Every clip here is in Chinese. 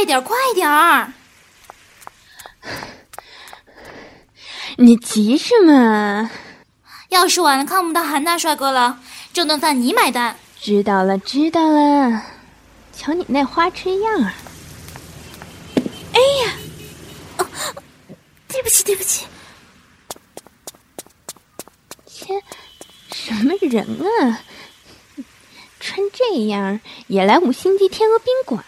快点，快点儿！你急什么？要是晚了看不到韩大帅哥了，这顿饭你买单。知道了，知道了。瞧你那花痴样儿！哎呀，哦，对不起，对不起。切，什么人啊？穿这样也来五星级天鹅宾馆？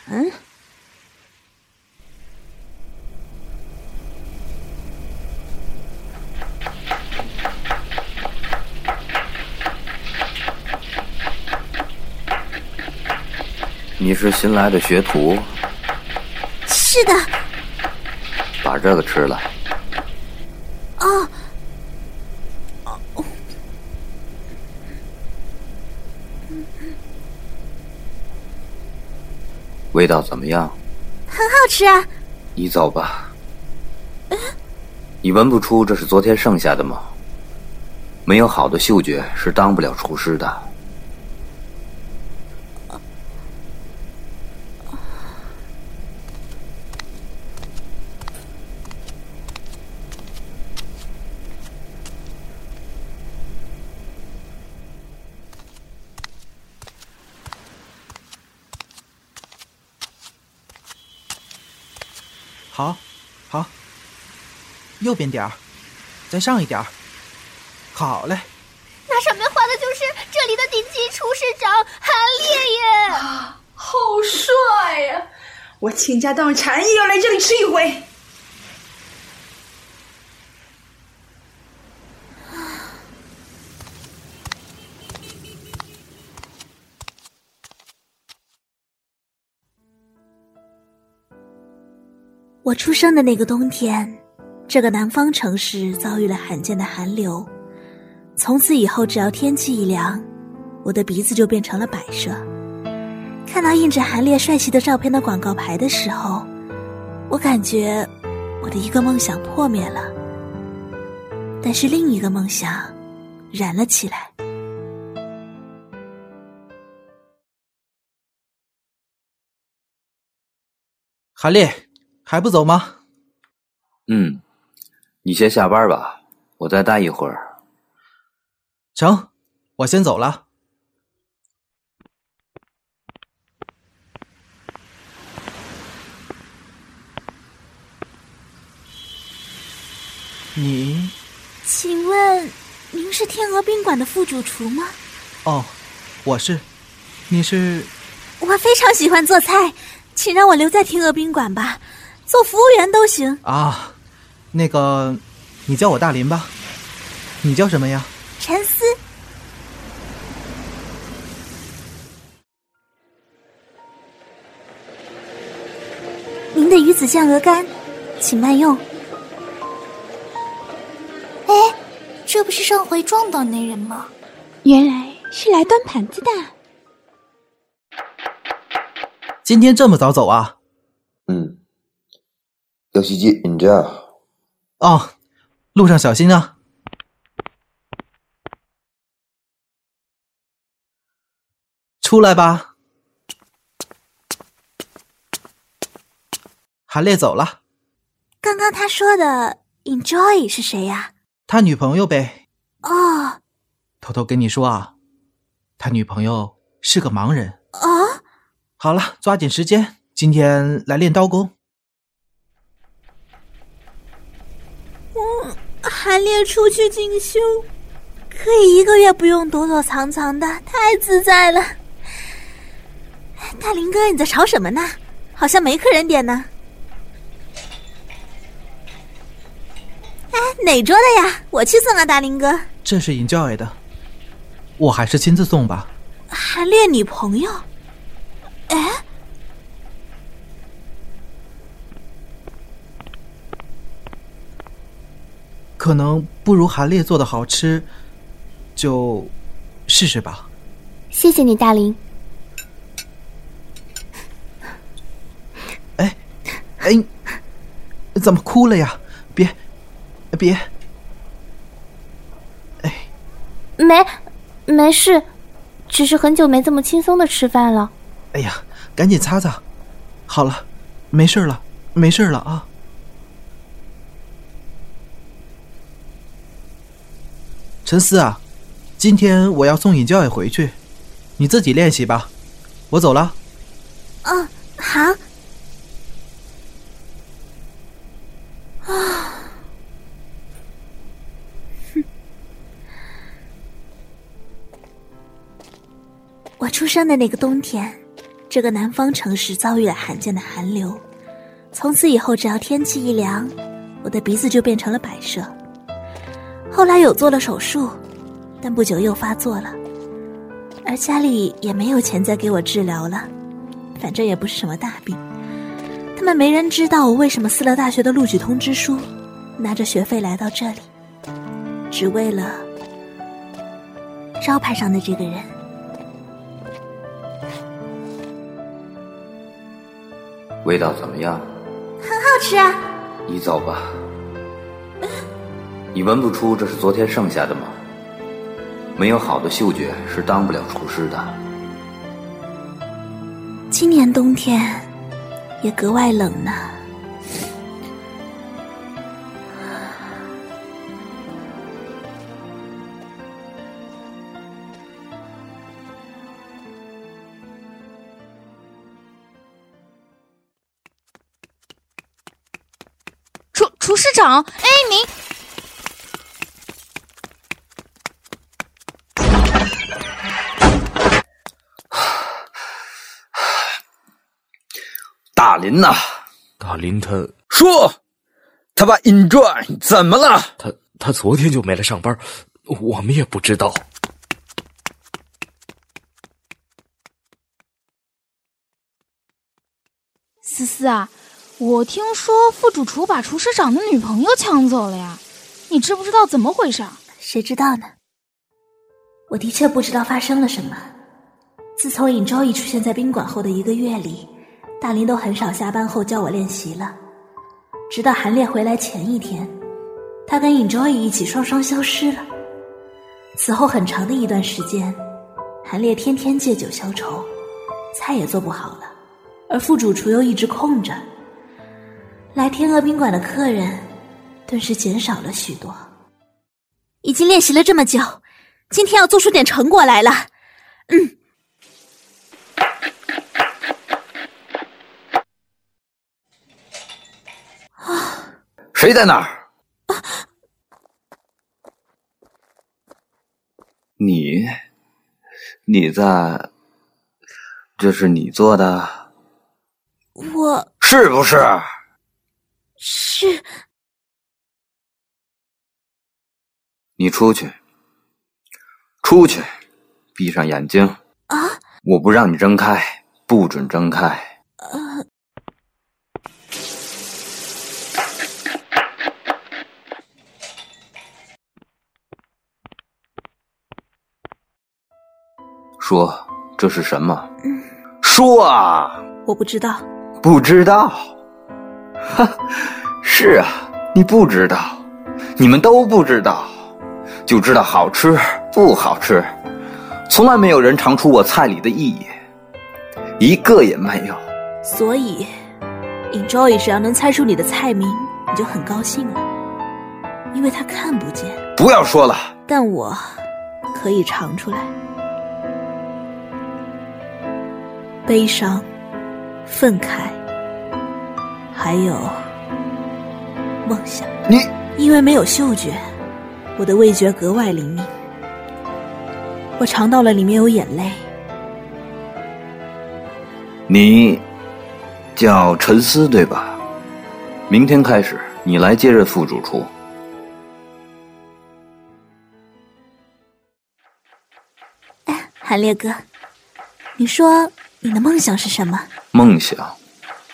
你是新来的学徒？是的。把这个吃了。哦。味道怎么样？很好吃啊。你走吧。你闻不出这是昨天剩下的吗？没有好的嗅觉是当不了厨师的。好，好，右边点儿，再上一点儿，好嘞。那上面画的就是这里的顶级厨师长韩烈耶！啊，好帅呀！我倾家荡产也要来这里吃一回。我出生的那个冬天，这个南方城市遭遇了罕见的寒流。从此以后，只要天气一凉，我的鼻子就变成了摆设。看到印着韩烈帅气的照片的广告牌的时候，我感觉我的一个梦想破灭了，但是另一个梦想燃了起来。韩烈。还不走吗？嗯，你先下班吧，我再待一会儿。成，我先走了。你，请问您是天鹅宾馆的副主厨吗？哦，我是。你是？我非常喜欢做菜，请让我留在天鹅宾馆吧。做服务员都行啊，那个，你叫我大林吧。你叫什么呀？陈思。您的鱼子酱鹅肝，请慢用。哎，这不是上回撞到那人吗？原来是来端盘子的。今天这么早走啊？嗯。要洗机，你这样。哦，路上小心啊！出来吧。韩烈走了。刚刚他说的 “enjoy” 是谁呀？他女朋友呗。哦。偷偷跟你说啊，他女朋友是个盲人。啊。好了，抓紧时间，今天来练刀工。韩烈出去进修，可以一个月不用躲躲藏藏的，太自在了。大林哥，你在吵什么呢？好像没客人点呢。哎，哪桌的呀？我去送啊，大林哥。这是尹教委的，我还是亲自送吧。韩烈女朋友？哎。可能不如韩烈做的好吃，就试试吧。谢谢你，大林。哎，哎，怎么哭了呀？别，别，哎，没，没事，只是很久没这么轻松的吃饭了。哎呀，赶紧擦擦。好了，没事了，没事了啊。陈思啊，今天我要送尹教也回去，你自己练习吧，我走了。嗯，好。啊，哼！我出生的那个冬天，这个南方城市遭遇了罕见的寒流，从此以后，只要天气一凉，我的鼻子就变成了摆设。后来有做了手术，但不久又发作了，而家里也没有钱再给我治疗了。反正也不是什么大病，他们没人知道我为什么撕了大学的录取通知书，拿着学费来到这里，只为了招牌上的这个人。味道怎么样？很好吃啊！你走吧。你闻不出这是昨天剩下的吗？没有好的嗅觉是当不了厨师的。今年冬天也格外冷呢。厨厨师长，哎，您。林呐，大林他说，他把 enjoy 怎么了？他他昨天就没来上班，我们也不知道。思思啊，我听说副主厨把厨师长的女朋友抢走了呀，你知不知道怎么回事？谁知道呢？我的确不知道发生了什么。自从尹昭义出现在宾馆后的一个月里。大林都很少下班后教我练习了，直到韩烈回来前一天，他跟 Enjoy 一起双双消失了。此后很长的一段时间，韩烈天天借酒消愁，菜也做不好了，而副主厨又一直空着。来天鹅宾馆的客人顿时减少了许多。已经练习了这么久，今天要做出点成果来了。嗯。谁在那儿？你，你在？这是你做的？我是不是？是。你出去，出去，闭上眼睛。啊！我不让你睁开，不准睁开。呃。说这是什么？说啊！我不知道。不知道？哈，是啊，你不知道，你们都不知道，就知道好吃不好吃，从来没有人尝出我菜里的意义，一个也没有。所以，Enjoy 只要能猜出你的菜名，你就很高兴了，因为他看不见。不要说了。但我可以尝出来。悲伤、愤慨，还有梦想。你因为没有嗅觉，我的味觉格外灵敏。我尝到了里面有眼泪。你叫陈思对吧？明天开始，你来接任副主厨。哎，韩烈哥，你说。你的梦想是什么？梦想，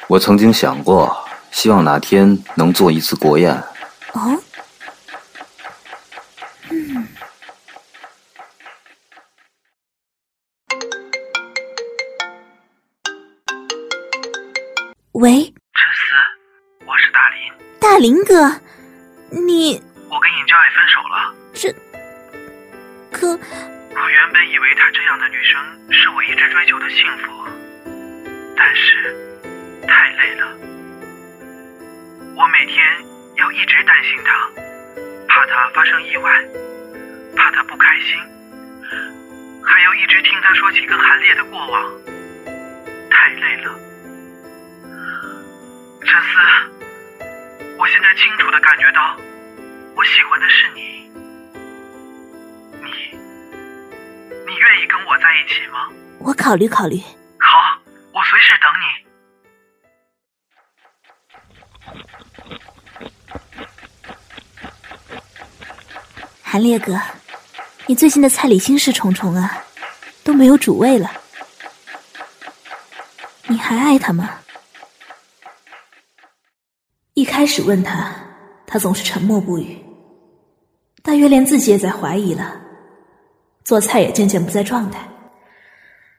我曾经想过，希望哪天能做一次国宴。哦，嗯。喂，陈思，我是大林。大林哥，你……我跟尹教也分手了。这，可。我原本以为她这样的女生是我一直追求的幸福，但是太累了。我每天要一直担心她，怕她发生意外，怕她不开心，还要一直听她说起跟韩烈的过往，太累了。陈思，我现在清楚的感觉到，在一起吗？我考虑考虑。好，我随时等你。韩烈哥，你最近的菜里心事重重啊，都没有主味了。你还爱他吗？一开始问他，他总是沉默不语，大约连自己也在怀疑了，做菜也渐渐不在状态。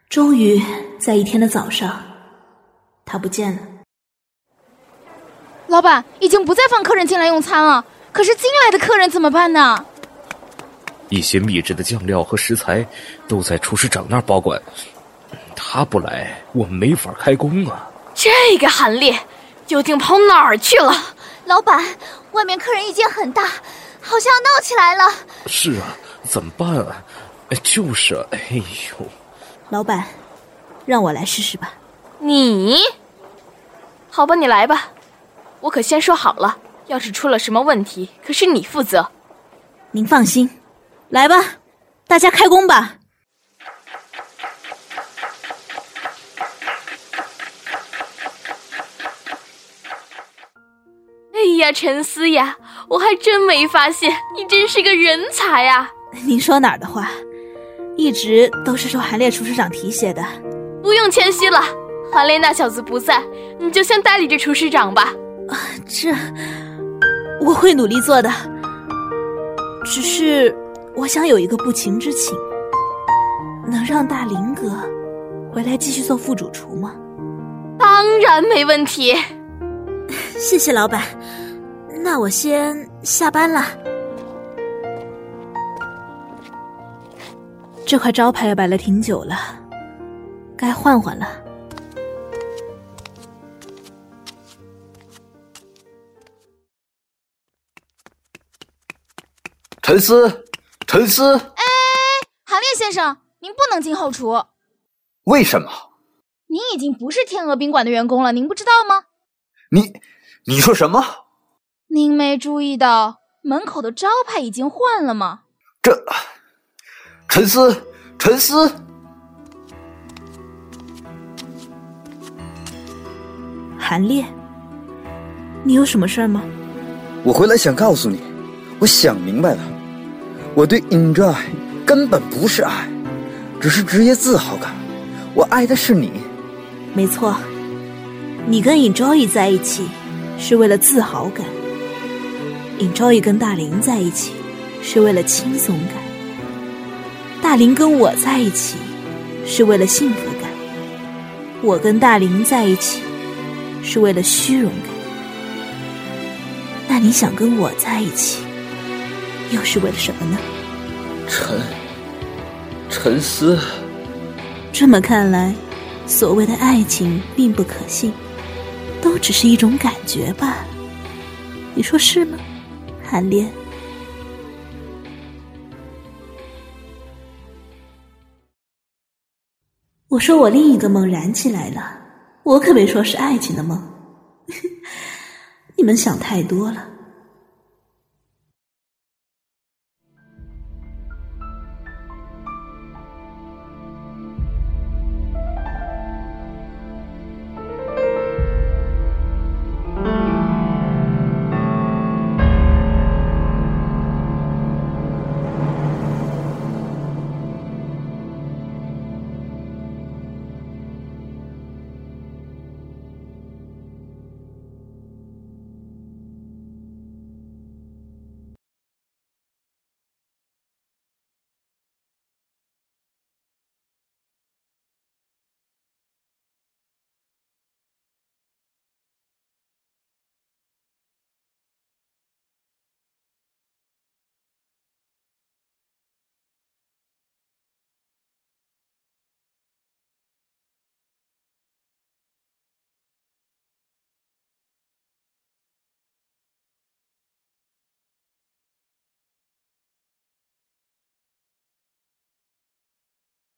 终于在一天的早上，他不见了。老板已经不再放客人进来用餐了，可是进来的客人怎么办呢？一些秘制的酱料和食材都在厨师长那儿保管，他不来，我们没法开工啊。这个韩烈究竟跑哪儿去了？老板，外面客人意见很大，好像要闹起来了。是啊，怎么办啊？就是啊，哎呦，老板，让我来试试吧。你？好吧，你来吧。我可先说好了，要是出了什么问题，可是你负责。您放心，来吧，大家开工吧。哎呀，陈思雅，我还真没发现你真是个人才啊！您说哪儿的话？一直都是受韩烈厨师长提携的。不用谦虚了，韩烈那小子不在，你就先代理这厨师长吧。啊，这我会努力做的。只是我想有一个不情之请，能让大林哥回来继续做副主厨吗？当然没问题。谢谢老板，那我先下班了。这块招牌也摆了挺久了，该换换了。陈思，陈思，哎，韩烈先生，您不能进后厨。为什么？您已经不是天鹅宾馆的员工了，您不知道吗？你，你说什么？您没注意到门口的招牌已经换了吗？这，陈思，沉思，韩烈，你有什么事儿吗？我回来想告诉你，我想明白了，我对 enjoy 根本不是爱，只是职业自豪感。我爱的是你。没错，你跟 enjoy 在一起是为了自豪感，enjoy 跟大林在一起是为了轻松感，大林跟我在一起是为了幸福感，我跟大林在一起是为了虚荣感。那你想跟我在一起，又是为了什么呢？沉，沉思，这么看来，所谓的爱情并不可信，都只是一种感觉罢了。你说是吗，韩烈？我说我另一个梦燃起来了，我可没说是爱情的梦。你们想太多了。